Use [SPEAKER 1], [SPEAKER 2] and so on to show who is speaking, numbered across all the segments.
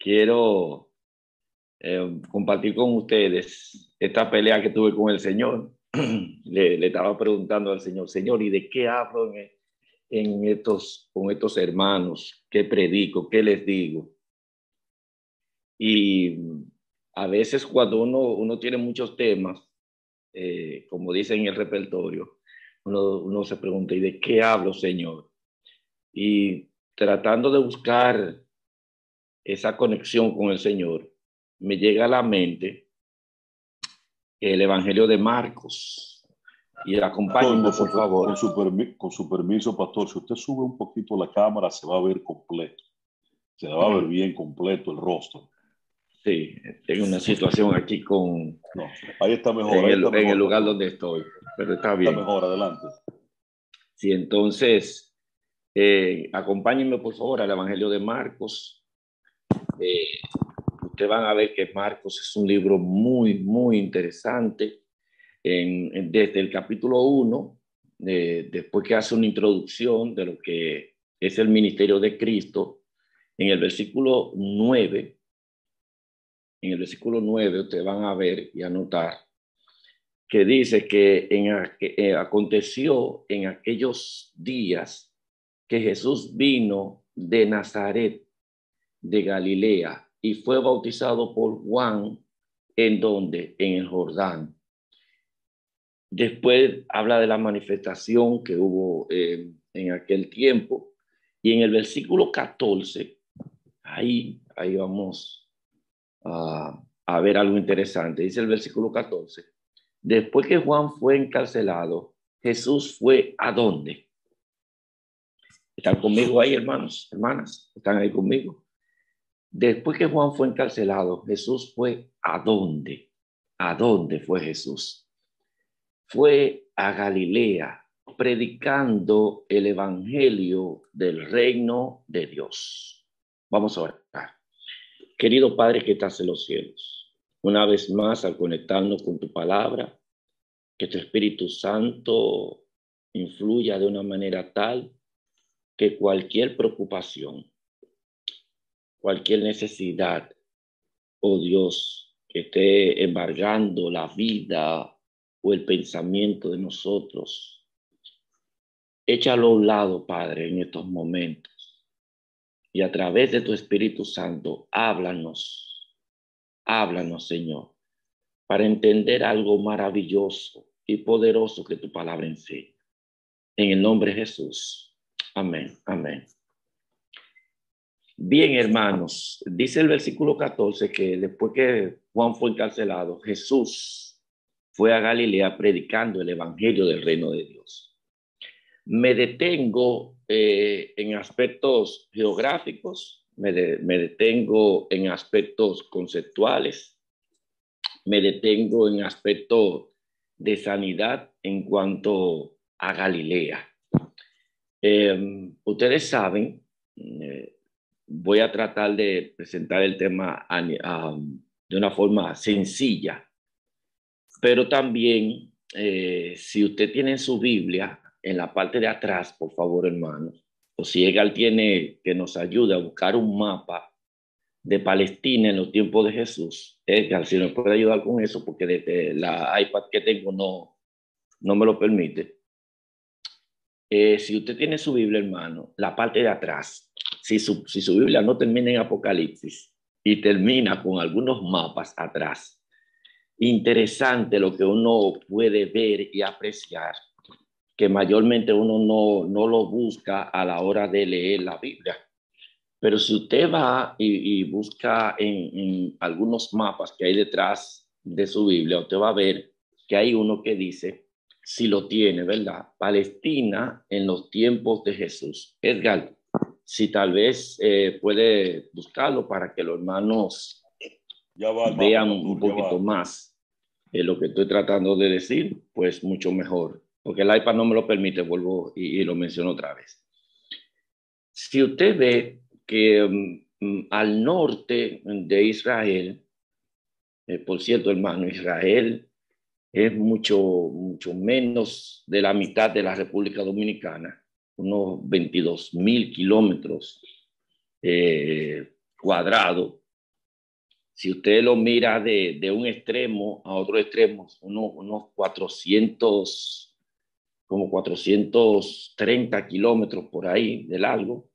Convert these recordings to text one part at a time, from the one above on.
[SPEAKER 1] quiero eh, compartir con ustedes esta pelea que tuve con el Señor. le, le, estaba preguntando al Señor, Señor, ¿y de qué hablo en, en estos, con estos hermanos? ¿Qué predico? ¿Qué les digo? Y a veces cuando uno, uno tiene muchos temas, eh, como dice en el repertorio, uno, uno se pregunta, ¿y de qué hablo, Señor? Y tratando de buscar esa conexión con el Señor, me llega a la mente el Evangelio de Marcos. Y acompáñenme, por favor.
[SPEAKER 2] Con su, con su, permiso, pastor, si usted sube un poquito la cámara, se va a ver completo. Se va a ver bien completo el rostro.
[SPEAKER 1] Sí, tengo una situación aquí con...
[SPEAKER 2] No, ahí está mejor.
[SPEAKER 1] En, el,
[SPEAKER 2] está mejor,
[SPEAKER 1] en el lugar donde estoy, pero está bien.
[SPEAKER 2] Está mejor, adelante.
[SPEAKER 1] Sí, entonces, eh, acompáñenme por favor al Evangelio de Marcos. Eh, ustedes van a ver que Marcos es un libro muy, muy interesante. En, en, desde el capítulo 1, eh, después que hace una introducción de lo que es el ministerio de Cristo, en el versículo 9 en el versículo 9 ustedes van a ver y anotar que dice que, en, que eh, aconteció en aquellos días que Jesús vino de Nazaret, de Galilea, y fue bautizado por Juan, en donde, en el Jordán. Después habla de la manifestación que hubo eh, en aquel tiempo, y en el versículo 14, ahí, ahí vamos a, ver algo interesante. Dice el versículo 14. Después que Juan fue encarcelado, Jesús fue a dónde? ¿Están conmigo ahí, hermanos, hermanas? ¿Están ahí conmigo? Después que Juan fue encarcelado, Jesús fue a dónde? ¿A dónde fue Jesús? Fue a Galilea, predicando el evangelio del reino de Dios. Vamos a orar. Querido Padre que estás en los cielos, una vez más al conectarnos con tu palabra, que tu Espíritu Santo influya de una manera tal que cualquier preocupación, cualquier necesidad, oh Dios, que esté embargando la vida o el pensamiento de nosotros, échalo a un lado, Padre, en estos momentos y a través de tu Espíritu Santo, háblanos, háblanos, Señor, para entender algo maravilloso y poderoso que tu palabra enseña. En el nombre de Jesús. Amén, amén. Bien, hermanos, dice el versículo 14 que después que Juan fue encarcelado, Jesús fue a Galilea predicando el evangelio del reino de Dios. Me detengo eh, en aspectos geográficos, me, detengo en aspectos conceptuales, me detengo en aspectos de sanidad en cuanto a Galilea. Eh, ustedes saben, eh, voy a tratar de presentar el tema um, de una forma sencilla, pero también si usted tiene su Biblia, en la parte de atrás, por favor, hermanos, o si Egal tiene que nos ayude a buscar un mapa de Palestina en los tiempos de Jesús, Edgar, si nos puede ayudar con eso, porque desde la iPad que tengo no, no me lo permite. Eh, si usted tiene su Biblia, hermano, la parte de atrás, si su, si su Biblia no termina en Apocalipsis y termina con algunos mapas atrás, interesante lo que uno puede ver y apreciar que mayormente uno no, no lo busca a la hora de leer la Biblia. Pero si usted va y, busca en, en, algunos mapas que hay detrás de su Biblia, usted va a ver que hay uno que dice, si lo tiene, ¿verdad? Palestina en los tiempos de Jesús. Edgar, si tal vez eh, puede buscarlo para que los hermanos
[SPEAKER 2] ya va,
[SPEAKER 1] vean un poquito más de lo que estoy tratando de decir, pues mucho mejor porque el iPad no me lo permite, vuelvo y, lo menciono otra vez. Si usted ve que mm, al norte de Israel, eh, por cierto, hermano, Israel es mucho, mucho menos de la mitad de la República Dominicana, unos 22 mil kilómetros eh, cuadrados, si usted lo mira de, de un extremo a otro extremo, unos 400, como 430 kilómetros por ahí de largo,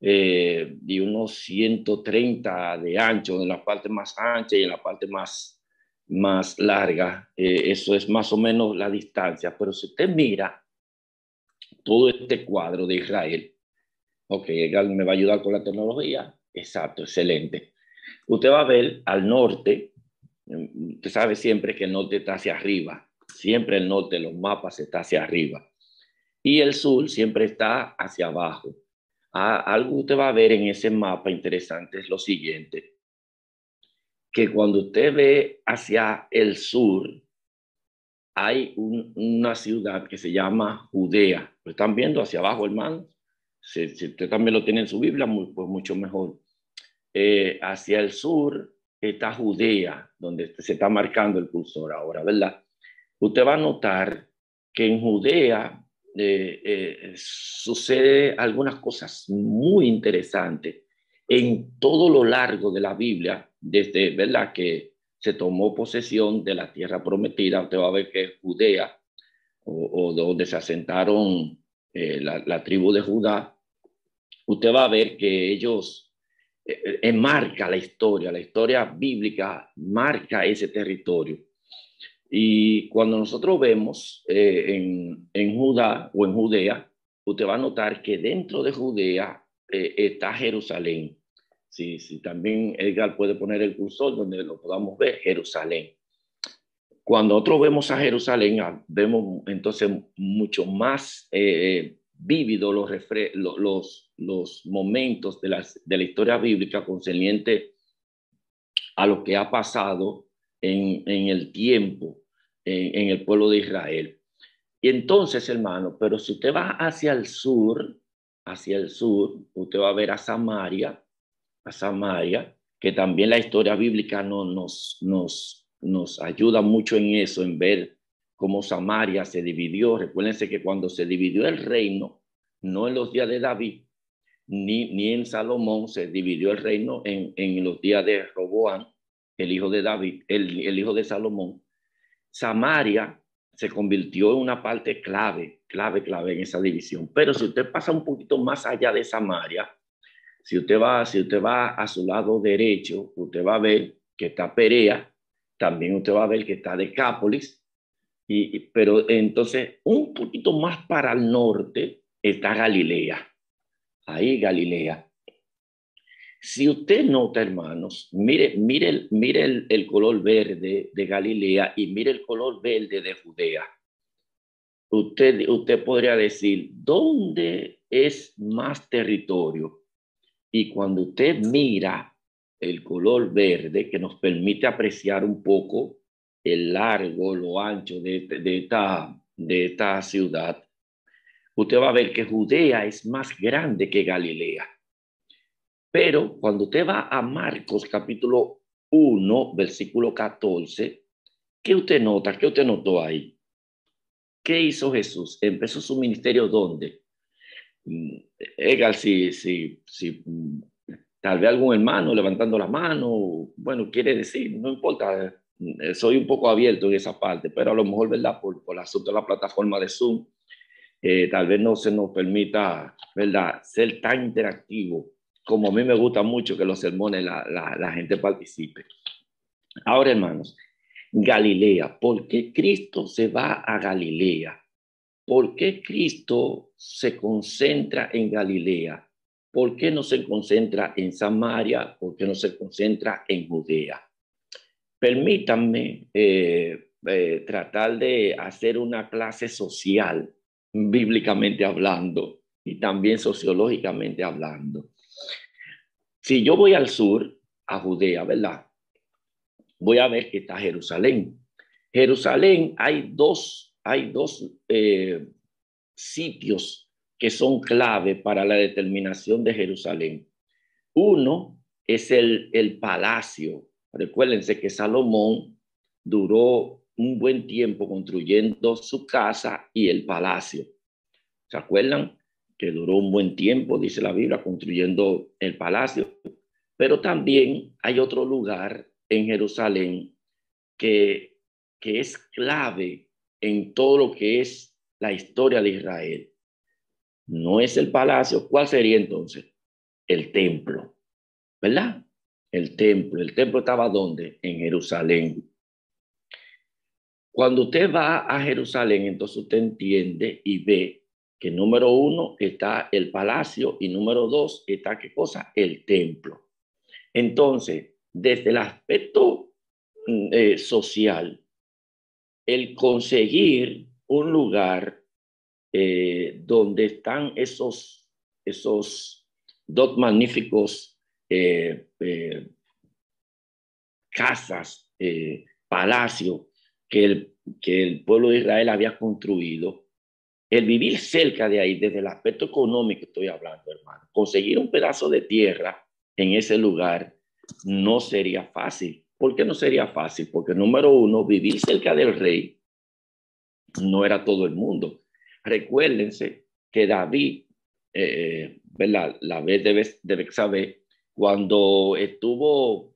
[SPEAKER 1] eh, y unos 130 de ancho en la parte más ancha y en la parte más, más larga. Eh, eso es más o menos la distancia. Pero si usted mira todo este cuadro de Israel, ok, me va a ayudar con la tecnología. Exacto, excelente. Usted va a ver al norte, usted sabe siempre que el norte está hacia arriba, siempre el norte, los mapas está hacia arriba. Y el sur siempre está hacia abajo. Ah, algo usted va a ver en ese mapa interesante es lo siguiente, que cuando usted ve hacia el sur, hay una ciudad que se llama Judea. Lo están viendo hacia abajo, hermano. Si, usted también lo tiene en su Biblia, pues mucho mejor. Eh, hacia el sur está Judea, donde se está marcando el cursor ahora, ¿verdad? Usted va a notar que en Judea eh, eh, sucede algunas cosas muy interesantes en todo lo largo de la Biblia, desde, ¿verdad? Que se tomó posesión de la tierra prometida, usted va a ver que es Judea, o, donde se asentaron la, la, tribu de Judá, usted va a ver que ellos eh, eh, marca la historia, la historia bíblica marca ese territorio. Y cuando nosotros vemos eh, en, en, Judá o en Judea, usted va a notar que dentro de Judea está Jerusalén. Sí, sí, también Edgar puede poner el cursor donde lo podamos ver, Jerusalén. Cuando nosotros vemos a Jerusalén, ah, vemos entonces mucho más vívido los, los, los momentos de la, de la historia bíblica concerniente a lo que ha pasado en, en el tiempo en, en, el pueblo de Israel. Y entonces, hermano, pero si usted va hacia el sur, hacia el sur, usted va a ver a Samaria, Samaria, que también la historia bíblica no, nos, nos, nos ayuda mucho en eso, en ver cómo Samaria se dividió. Recuérdense que cuando se dividió el reino, no en los días de David, ni, ni en Salomón, se dividió el reino en, en los días de Roboán, el hijo de David, el, el hijo de Salomón. Samaria se convirtió en una parte clave, clave, clave en esa división. Pero si usted pasa un poquito más allá de Samaria, si usted va, si usted va a su lado derecho, usted va a ver que está Perea, también usted va a ver que está Decápolis, y, pero entonces, un poquito más para el norte está Galilea. Ahí Galilea. Si usted nota, hermanos, mire, mire, mire el, el, color verde de Galilea y mire el color verde de Judea. Usted, usted podría decir, ¿dónde es más territorio? Y cuando usted mira el color verde, que nos permite apreciar un poco el largo, lo ancho de, de, esta, de esta ciudad, usted va a ver que Judea es más grande que Galilea. Pero cuando usted va a Marcos capítulo 1, versículo 14, ¿qué usted nota? ¿Qué usted notó ahí? ¿Qué hizo Jesús? Empezó su ministerio ¿dónde? Egal, si, si, si tal vez algún hermano levantando la mano, bueno, quiere decir, no importa, eh, soy un poco abierto en esa parte, pero a lo mejor, ¿verdad? Por, por el asunto de la plataforma de Zoom, eh, tal vez no se nos permita, ¿verdad? Ser tan interactivo como a mí me gusta mucho que los sermones la, la, la gente participe. Ahora, hermanos, Galilea, ¿por qué Cristo se va a Galilea? ¿Por qué Cristo se concentra en Galilea? ¿Por qué no se concentra en Samaria? ¿Por qué no se concentra en Judea? Permítanme eh, eh, tratar de hacer una clase social, bíblicamente hablando, y también sociológicamente hablando. Si yo voy al sur, a Judea, ¿verdad? Voy a ver que está Jerusalén. Jerusalén hay dos, hay dos eh, sitios que son clave para la determinación de Jerusalén. Uno es el, el palacio Recuérdense que Salomón duró un buen tiempo construyendo su casa y el palacio. ¿Se acuerdan? Que duró un buen tiempo, dice la Biblia, construyendo el palacio. Pero también hay otro lugar en Jerusalén que, que es clave en todo lo que es la historia de Israel. No es el palacio. ¿Cuál sería entonces? El templo, ¿verdad? El templo. El templo estaba ¿dónde? En Jerusalén. Cuando usted va a Jerusalén, entonces usted entiende y ve que número uno está el palacio y número dos está qué cosa? El templo. Entonces, desde el aspecto mm, eh, social, el conseguir un lugar eh, donde están esos, esos dos magníficos eh, casas, palacios, que el, que el pueblo de Israel había construido, el vivir cerca de ahí, desde el aspecto económico estoy hablando, hermano, conseguir un pedazo de tierra en ese lugar no sería fácil. ¿Por qué no sería fácil? Porque número uno, vivir cerca del rey no era todo el mundo. Recuérdense que David, eh. La vez de, de saber cuando estuvo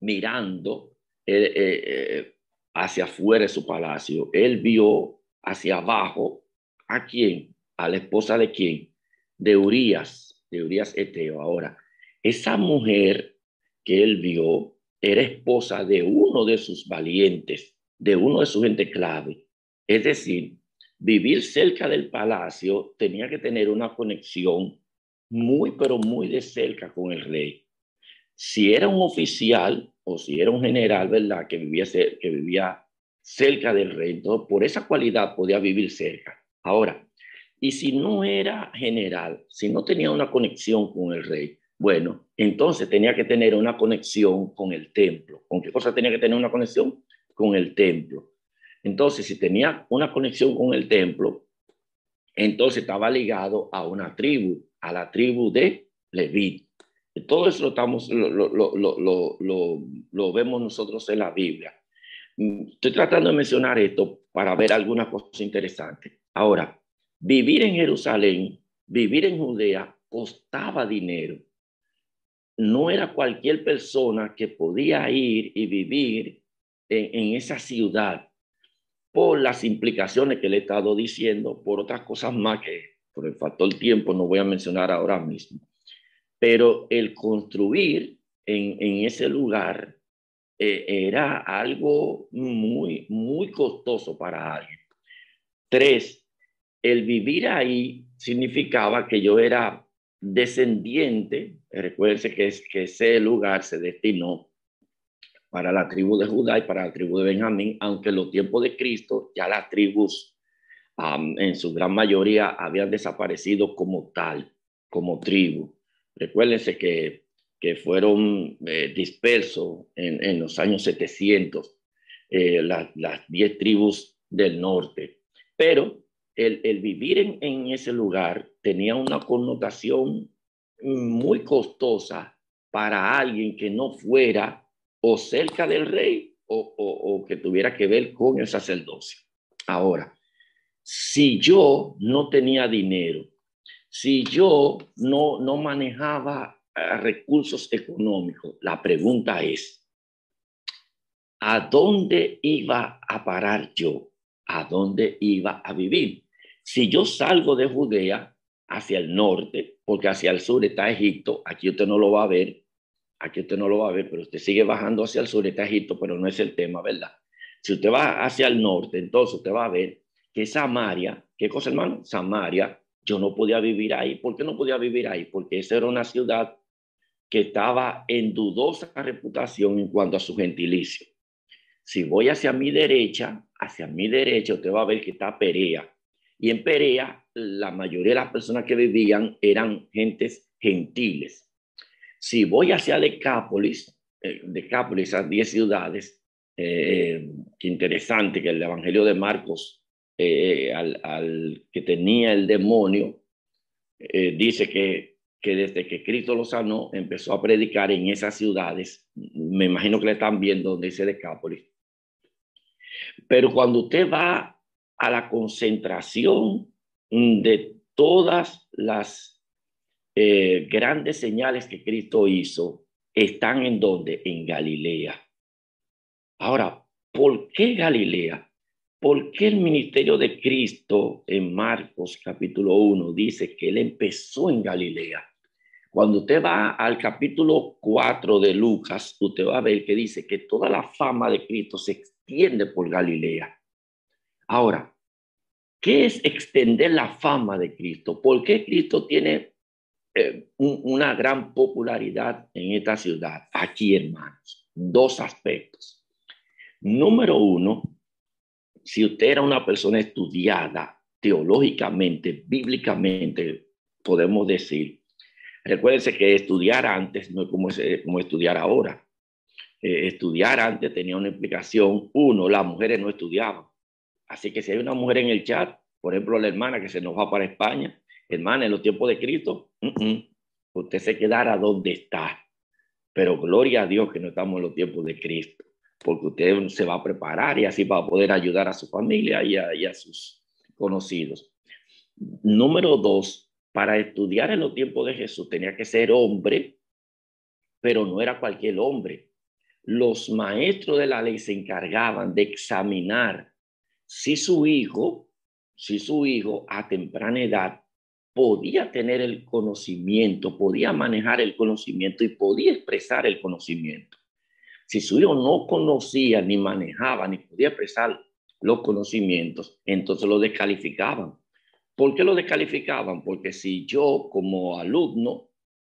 [SPEAKER 1] mirando eh, eh, hacia afuera de su palacio, él vio hacia abajo a quién, a la esposa de quién, de Urias, de Urias Eteo. Ahora, esa mujer que él vio era esposa de uno de sus valientes, de uno de sus gente clave. Es decir, vivir cerca del palacio tenía que tener una conexión muy, pero muy de cerca con el rey. Si era un oficial, o si era un general, ¿verdad? Que vivía, que vivía cerca del rey, entonces por esa cualidad podía vivir cerca. Ahora, y si no era general, si no tenía una conexión con el rey, bueno, entonces tenía que tener una conexión con el templo. ¿Con qué cosa tenía que tener una conexión? Con el templo. Entonces, si tenía una conexión con el templo, entonces estaba ligado a una tribu, a la tribu de Leví. Todo eso lo, estamos, lo, vemos nosotros en la Biblia. Mm, estoy tratando de mencionar esto para ver algunas cosas interesantes. Ahora, vivir en Jerusalén, vivir en Judea, costaba dinero. No era cualquier persona que podía ir y vivir en, esa ciudad por las implicaciones que le he estado diciendo, por otras cosas más que por el factor tiempo no voy a mencionar ahora mismo. Pero el construir en, ese lugar eh, era algo muy, muy costoso para alguien. Tres, el vivir ahí significaba que yo era descendiente, recuérdense que, es, que ese lugar se destinó para la tribu de Judá y para la tribu de Benjamín, aunque en los tiempos de Cristo ya las tribus en su gran mayoría habían desaparecido como tal, como tribu. Recuérdense que, que fueron eh, dispersos en, en, los años 700 eh, las diez tribus del norte. Pero el, vivir en, ese lugar tenía una connotación muy costosa para alguien que no fuera o cerca del rey o que tuviera que ver con el sacerdocio. Ahora, si yo no tenía dinero si yo no, no manejaba eh, recursos económicos, la pregunta es, ¿a dónde iba a parar yo? ¿A dónde iba a vivir? Si yo salgo de Judea hacia el norte, porque hacia el sur está Egipto, aquí usted no lo va a ver, aquí usted no lo va a ver, pero usted sigue bajando hacia el sur, está Egipto, pero no es el tema, ¿verdad? Si usted va hacia el norte, entonces usted va a ver que Samaria, ¿qué cosa hermano? Samaria yo no podía vivir ahí. ¿Por qué no podía vivir ahí? Porque esa era una ciudad que estaba en dudosa reputación en cuanto a su gentilicio. Si voy hacia mi derecha, hacia mi derecha, usted va a ver que está Perea. Y en Perea, la mayoría de las personas que vivían eran gentes gentiles. Si voy hacia Decápolis, eh, Decápolis, esas 10 ciudades, eh, qué interesante que el Evangelio de Marcos eh, al, que tenía el demonio, eh, dice que, que desde que Cristo lo sanó, empezó a predicar en esas ciudades. Me imagino que le están viendo donde dice Decápolis. Pero cuando usted va a la concentración de todas las eh, grandes señales que Cristo hizo están en donde? En Galilea. Ahora, ¿por qué Galilea? ¿Por qué el ministerio de Cristo en Marcos capítulo 1 dice que él empezó en Galilea? Cuando usted va al capítulo 4 de Lucas, usted va a ver que dice que toda la fama de Cristo se extiende por Galilea. Ahora, ¿qué es extender la fama de Cristo? ¿Por qué Cristo tiene eh, una gran popularidad en esta ciudad? Aquí, hermanos, dos aspectos. Número uno, si usted era una persona estudiada teológicamente, bíblicamente, podemos decir, recuérdense que estudiar antes no es como, como estudiar ahora. Eh, estudiar antes tenía una implicación, uno, las mujeres no estudiaban. Así que si hay una mujer en el chat, por ejemplo, la hermana que se nos va para España, hermana, en los tiempos de Cristo, usted se quedará donde está. Pero gloria a Dios que no estamos en los tiempos de Cristo porque usted se va a preparar y así va a poder ayudar a su familia y a, sus conocidos. Número dos, para estudiar en los tiempos de Jesús tenía que ser hombre, pero no era cualquier hombre. Los maestros de la ley se encargaban de examinar si su hijo, si su hijo a temprana edad podía tener el conocimiento, podía manejar el conocimiento y podía expresar el conocimiento. Si su hijo no conocía, ni manejaba, ni podía expresar los conocimientos, entonces lo descalificaban. ¿Por qué lo descalificaban? Porque si yo como alumno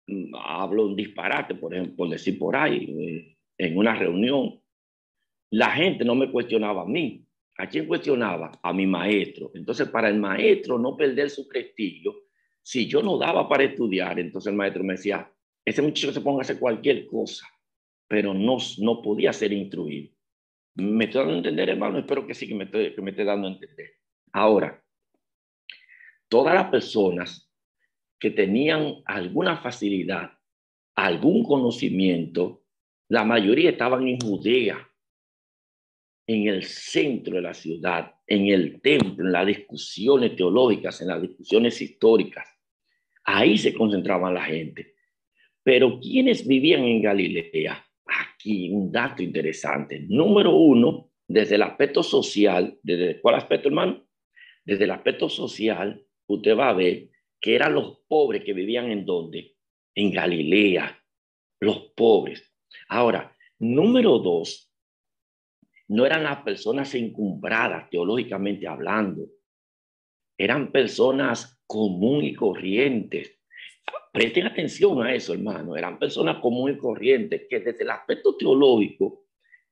[SPEAKER 1] mm, hablo un disparate, por ejemplo, decir por ahí, eh, en una reunión, la gente no me cuestionaba a mí. ¿A quién cuestionaba? A mi maestro. Entonces, para el maestro no perder su prestigio, si yo no daba para estudiar, entonces el maestro me decía, ese muchacho se ponga a hacer cualquier cosa pero no, no podía ser instruido. ¿Me estoy dando a entender, hermano? Espero que sí, que me, estoy, que me esté dando a entender. Ahora, todas las personas que tenían alguna facilidad, algún conocimiento, la mayoría estaban en Judea, en el centro de la ciudad, en el templo, en las discusiones teológicas, en las discusiones históricas. Ahí se concentraba la gente. Pero quienes vivían en Galilea? aquí un dato interesante. Número uno, desde el aspecto social, ¿desde cuál aspecto, hermano? Desde el aspecto social, usted va a ver que eran los pobres que vivían en dónde? En Galilea, los pobres. Ahora, número dos, no eran las personas encumbradas teológicamente hablando, eran personas común y corrientes Presten atención a eso, hermano. Eran personas comunes y corrientes que desde el aspecto teológico,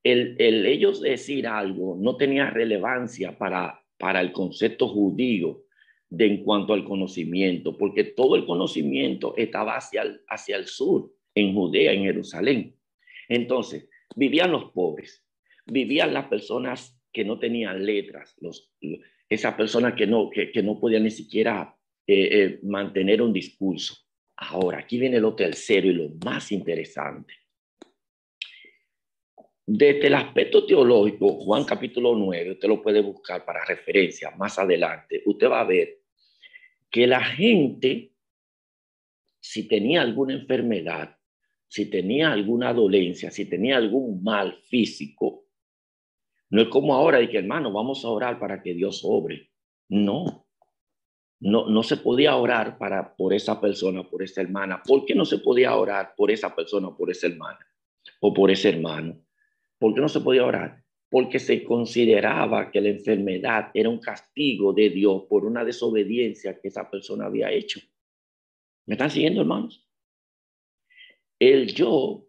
[SPEAKER 1] el, el ellos decir algo no tenía relevancia para, para el concepto judío de en cuanto al conocimiento, porque todo el conocimiento estaba hacia el, hacia el sur, en Judea, en Jerusalén. Entonces, vivían los pobres, vivían las personas que no tenían letras, esas personas que no, que no podían ni siquiera eh, eh, mantener un discurso. Ahora, aquí viene lo tercero y lo más interesante. Desde el aspecto teológico, Juan capítulo 9, usted lo puede buscar para referencia más adelante, usted va a ver que la gente, si tenía alguna enfermedad, si tenía alguna dolencia, si tenía algún mal físico, no es como ahora de que hermano, vamos a orar para que Dios obre. No, no, no se podía orar para, por esa persona, por esa hermana. ¿Por qué no se podía orar por esa persona, por esa hermana o por ese hermano? ¿Por qué no se podía orar? Porque se consideraba que la enfermedad era un castigo de Dios por una desobediencia que esa persona había hecho. ¿Me están siguiendo, hermanos? El yo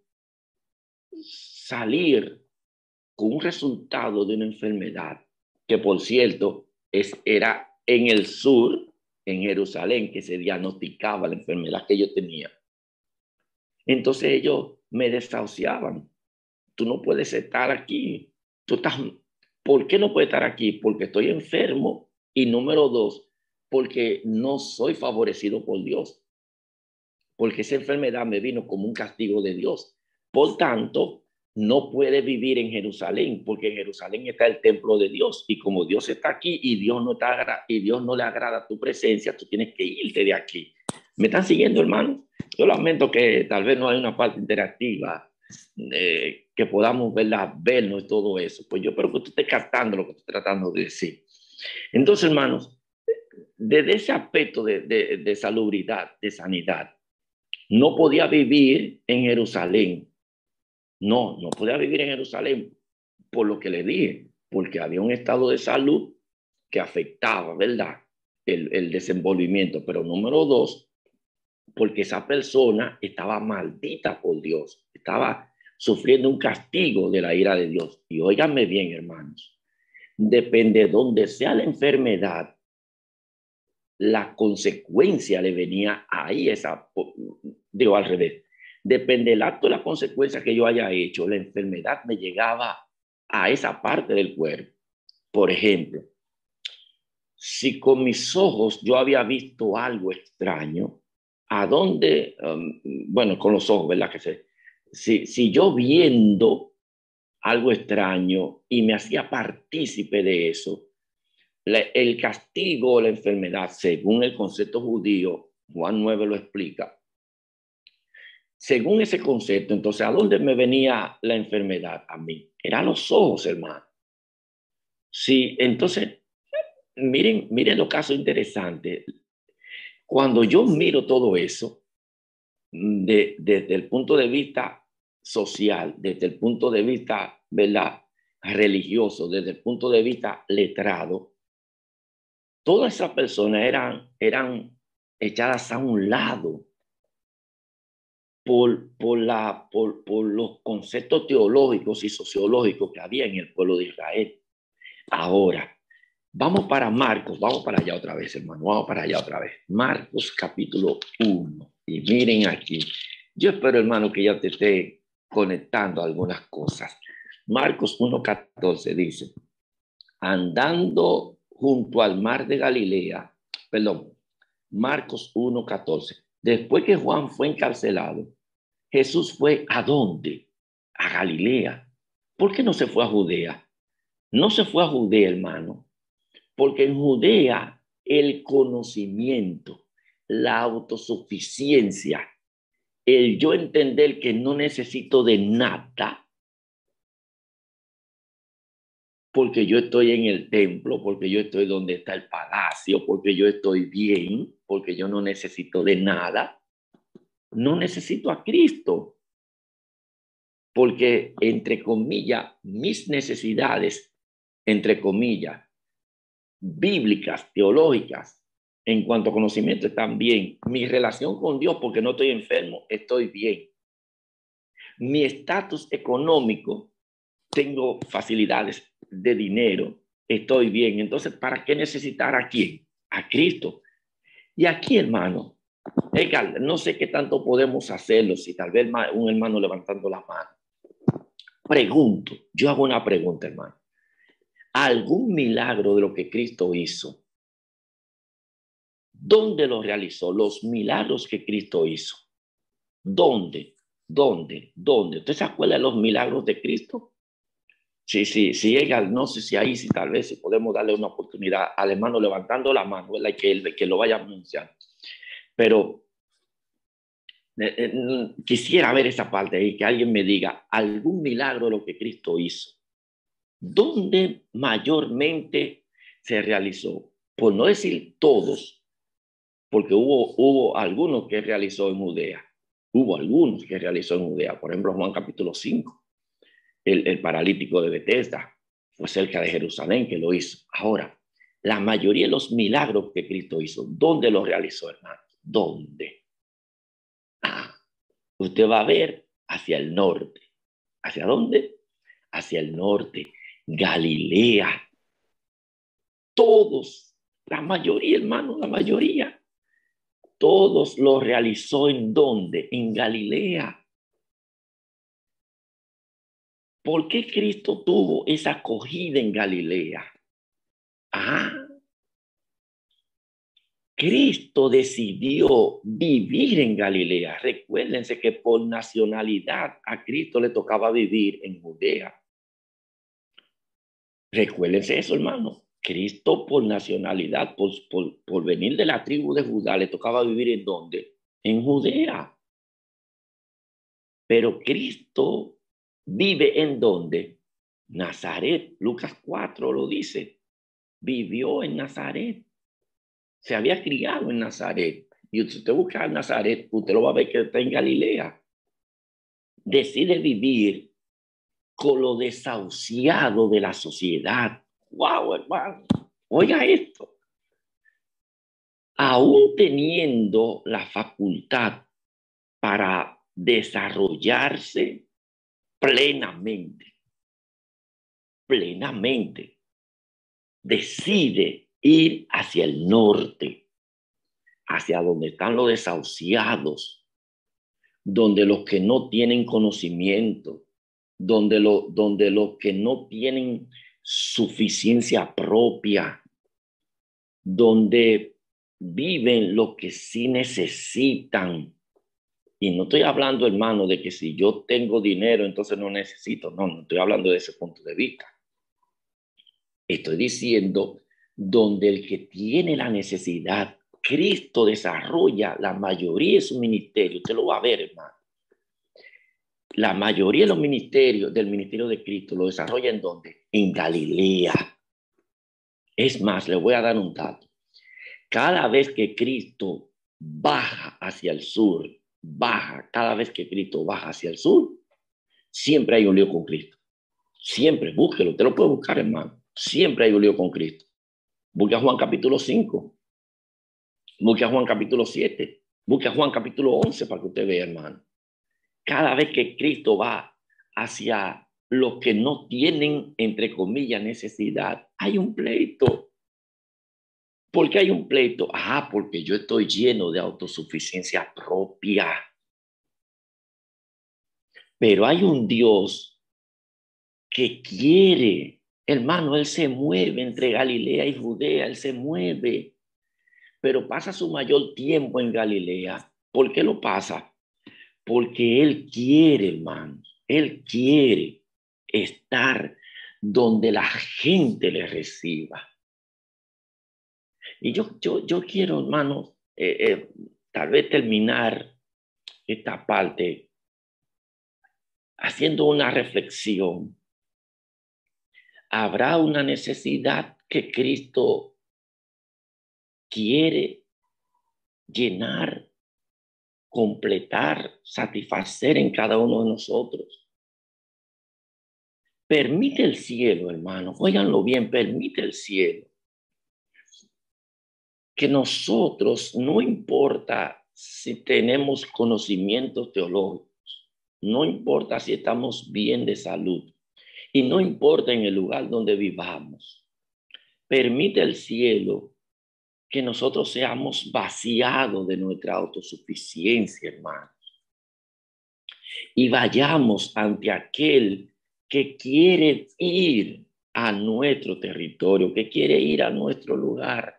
[SPEAKER 1] salir con un resultado de una enfermedad, que por cierto es, era en el sur, en Jerusalén que se diagnosticaba la enfermedad que yo tenía. Entonces ellos me desahuciaban. Tú no puedes estar aquí. Tú estás, ¿Por qué no puedes estar aquí? Porque estoy enfermo. Y número dos, porque no soy favorecido por Dios. Porque esa enfermedad me vino como un castigo de Dios. Por tanto, no puede vivir en Jerusalén, porque en Jerusalén está el templo de Dios. Y como Dios está aquí y Dios no, le agrada tu presencia, tú tienes que irte de aquí. ¿Me están siguiendo, hermano? Yo lamento que tal vez no hay una parte interactiva eh, que podamos verla, vernos y todo eso. Pues yo espero que usted esté captando lo que estoy tratando de decir. Entonces, hermanos, desde ese aspecto de, de, de salubridad, de sanidad, no podía vivir en Jerusalén. No, no podía vivir en Jerusalén por lo que le dije, porque había un estado de salud que afectaba, ¿verdad? El, el desenvolvimiento. Pero número dos, porque esa persona estaba maldita por Dios, estaba sufriendo un castigo de la ira de Dios. Y óiganme bien, hermanos, depende de donde sea la enfermedad, la consecuencia le venía ahí, esa, digo al revés, depende del acto la consecuencia que yo haya hecho, la enfermedad me llegaba a esa parte del cuerpo. Por ejemplo, si con mis ojos yo había visto algo extraño, ¿a dónde? Bueno, con los ojos, ¿verdad? Que sé. Si, si yo viendo algo extraño y me hacía partícipe de eso, el castigo o la enfermedad, según el concepto judío, Juan 9 lo explica. Según ese concepto, entonces, ¿a dónde me venía la enfermedad? A mí. Eran los ojos, hermano. Sí, entonces, miren, miren los casos interesantes. Cuando yo miro todo eso, de, desde el punto de vista social, desde el punto de vista, ¿verdad? religioso, desde el punto de vista letrado, todas esas personas eran, eran echadas a un lado por, por, la, por, por los conceptos teológicos y sociológicos que había en el pueblo de Israel. Ahora, vamos para Marcos, vamos para allá otra vez, hermano, vamos para allá otra vez. Marcos capítulo 1. Y miren aquí, yo espero, hermano, que ya te esté conectando algunas cosas. Marcos 1.14 dice, andando junto al mar de Galilea, perdón, Marcos 1.14. Después que Juan fue encarcelado, Jesús fue a dónde? A Galilea. ¿Por qué no se fue a Judea? No se fue a Judea, hermano, porque en Judea el conocimiento, la autosuficiencia, el yo entender que no necesito de nada, porque yo estoy en el templo, porque yo estoy donde está el palacio, porque yo estoy bien, porque yo no necesito de nada. No necesito a Cristo. Porque, entre comillas, mis necesidades, entre comillas, bíblicas, teológicas, en cuanto a conocimiento, están bien. Mi relación con Dios, porque no estoy enfermo, estoy bien. Mi estatus económico, tengo facilidades de dinero, estoy bien. Entonces, ¿para qué necesitar a quién? A Cristo. Y aquí, hermano, no sé qué tanto podemos hacerlo, si tal vez un hermano levantando la mano. Pregunto, yo hago una pregunta, hermano. ¿Algún milagro de lo que Cristo hizo? ¿Dónde lo realizó? Los milagros que Cristo hizo. ¿Dónde? ¿Dónde? ¿Dónde? ¿Usted se acuerda de los milagros de Cristo? Sí, sí, sí, llega, no sé si ahí, si tal vez si podemos darle una oportunidad al hermano levantando la mano, ¿verdad? Que, que lo vaya anunciando. Pero eh, eh, quisiera ver esa parte y que alguien me diga algún milagro de lo que Cristo hizo. ¿Dónde mayormente se realizó? Por no decir todos, porque hubo, hubo algunos que realizó en Judea. Hubo algunos que realizó en Judea. Por ejemplo, Juan capítulo 5 el, paralítico de Bethesda, fue cerca de Jerusalén que lo hizo. Ahora, la mayoría de los milagros que Cristo hizo, ¿dónde los realizó, hermano? ¿Dónde? Ah, usted va a ver hacia el norte. ¿Hacia dónde? Hacia el norte, Galilea. Todos, la mayoría, hermano, la mayoría, todos lo realizó en dónde? En Galilea. ¿Por qué Cristo tuvo esa acogida en Galilea? Ah, Cristo decidió vivir en Galilea. Recuérdense que por nacionalidad a Cristo le tocaba vivir en Judea. Recuérdense eso, hermano. Cristo por nacionalidad, por, por, por venir de la tribu de Judá, le tocaba vivir en dónde? En Judea. Pero Cristo vive en dónde? Nazaret. Lucas 4 lo dice. Vivió en Nazaret. Se había criado en Nazaret. Y usted busca en Nazaret, usted lo va a ver que está en Galilea. Decide vivir con lo desahuciado de la sociedad, wow, hermano, oiga esto. Aún teniendo la facultad para desarrollarse plenamente, plenamente, decide ir hacia el norte, hacia donde están los desahuciados, donde los que no tienen conocimiento, donde, donde los que no tienen suficiencia propia, donde viven lo que sí necesitan. Y no estoy hablando, hermano, de que si yo tengo dinero, entonces no necesito. No, no estoy hablando de ese punto de vista. Estoy diciendo donde el que tiene la necesidad, Cristo desarrolla la mayoría de su ministerio. Usted lo va a ver, hermano. La mayoría de los ministerios del ministerio de Cristo lo desarrolla en dónde? En Galilea. Es más, le voy a dar un dato. Cada vez que Cristo baja hacia el sur, baja, cada vez que Cristo baja hacia el sur, siempre hay un lío con Cristo. Siempre, búsquelo, te lo puede buscar, hermano. Siempre hay un lío con Cristo. Busca Juan capítulo 5. Busca Juan capítulo 7. Busca Juan capítulo 11 para que usted vea, hermano cada vez que Cristo va hacia los que no tienen, entre comillas, necesidad, hay un pleito. ¿Por qué hay un pleito? Ah, porque yo estoy lleno de autosuficiencia propia. Pero hay un Dios que quiere, hermano, Él se mueve entre Galilea y Judea, Él se mueve, pero pasa su mayor tiempo en Galilea. ¿Por qué lo pasa? porque Él quiere, hermano, Él quiere estar donde la gente le reciba. Y yo, yo, yo quiero, hermano, eh, eh, tal vez terminar esta parte haciendo una reflexión. ¿Habrá una necesidad que Cristo quiere llenar completar, satisfacer en cada uno de nosotros. Permite el cielo, hermano, óiganlo bien, permite el cielo que nosotros, no importa si tenemos conocimientos teológicos, no importa si estamos bien de salud y no importa en el lugar donde vivamos, permite el cielo que nosotros seamos vaciados de nuestra autosuficiencia, hermanos. Y vayamos ante aquel que quiere ir a nuestro territorio, que quiere ir a nuestro lugar.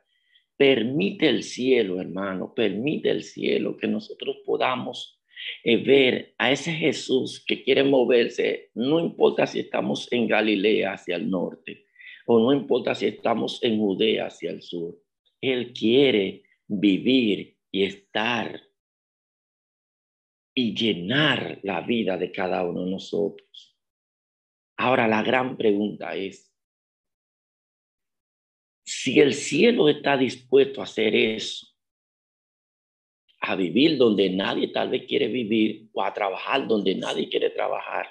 [SPEAKER 1] Permite el cielo, hermano, permite el cielo que nosotros podamos eh, ver a ese Jesús que quiere moverse, no importa si estamos en Galilea hacia el norte o no importa si estamos en Judea hacia el sur él quiere vivir y estar y llenar la vida de cada uno de nosotros. Ahora la gran pregunta es, si el cielo está dispuesto a hacer eso, a vivir donde nadie tal vez quiere vivir o a trabajar donde nadie quiere trabajar,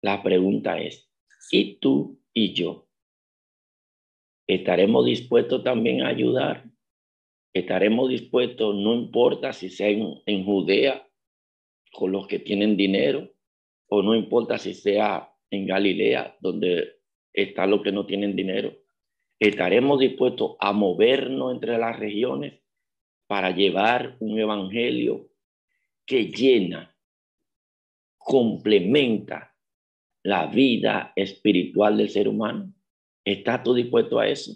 [SPEAKER 1] la pregunta es, ¿y tú y yo? estaremos dispuestos también a ayudar. Estaremos dispuestos, no importa si sea en, Judea, con los que tienen dinero, o no importa si sea en Galilea, donde están los que no tienen dinero. Estaremos dispuestos a movernos entre las regiones para llevar un evangelio que llena, complementa la vida espiritual del ser humano. ¿Estás tú dispuesto a eso?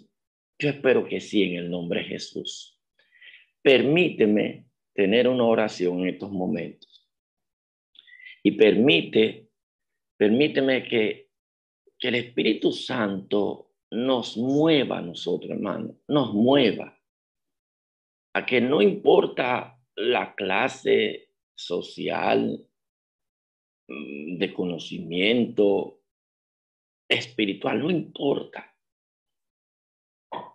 [SPEAKER 1] Yo espero que sí, en el nombre de Jesús. Permíteme tener una oración en estos momentos. Y permite, permíteme que, que el Espíritu Santo nos mueva a nosotros, hermano, nos mueva a que no importa la clase social, mm, de conocimiento espiritual, no importa.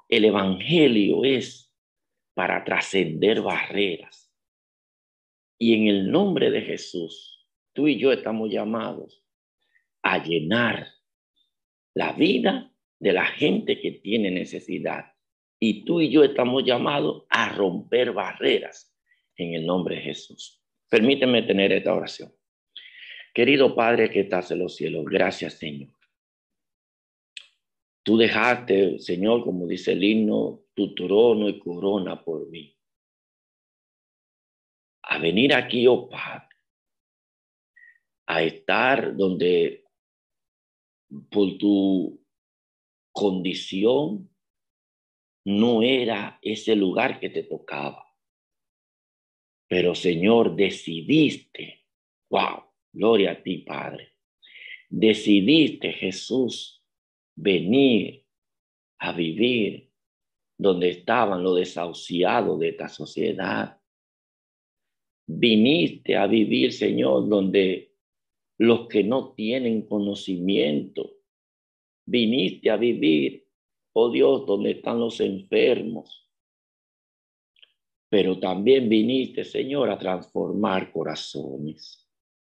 [SPEAKER 1] El Evangelio es para trascender barreras. Y en el nombre de Jesús, tú y yo estamos llamados a llenar la vida de la gente que tiene necesidad. Y tú y yo estamos llamados a romper barreras en el nombre de Jesús. Permíteme tener esta oración. Querido Padre que estás en los cielos, gracias Señor. Tú dejaste, Señor, como dice el himno, tu trono y corona por mí. A venir aquí, oh Padre, a estar donde por tu condición no era ese lugar que te tocaba. Pero Señor, decidiste, wow, gloria a ti, Padre. Decidiste, Jesús, venir a vivir donde estaban los desahuciados de esta sociedad. Viniste a vivir, Señor, donde los que no tienen conocimiento. Viniste a vivir, oh Dios, donde están los enfermos pero también viniste, Señor, a transformar corazones.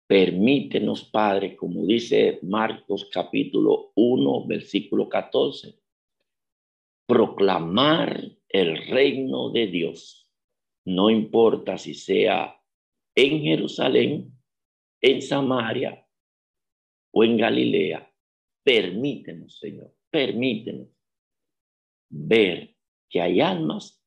[SPEAKER 1] Permítenos, Padre, como dice Marcos capítulo 1, versículo 14, proclamar el reino de Dios. No importa si sea en Jerusalén, en Samaria o en Galilea. Permítenos, Señor, permítenos ver que hay almas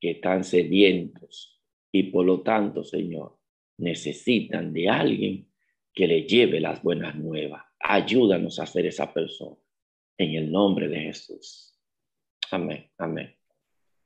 [SPEAKER 1] que están sedientos y por lo tanto, Señor, necesitan de alguien que le lleve las buenas nuevas. Ayúdanos a ser esa persona en el nombre de Jesús. Amén, amén.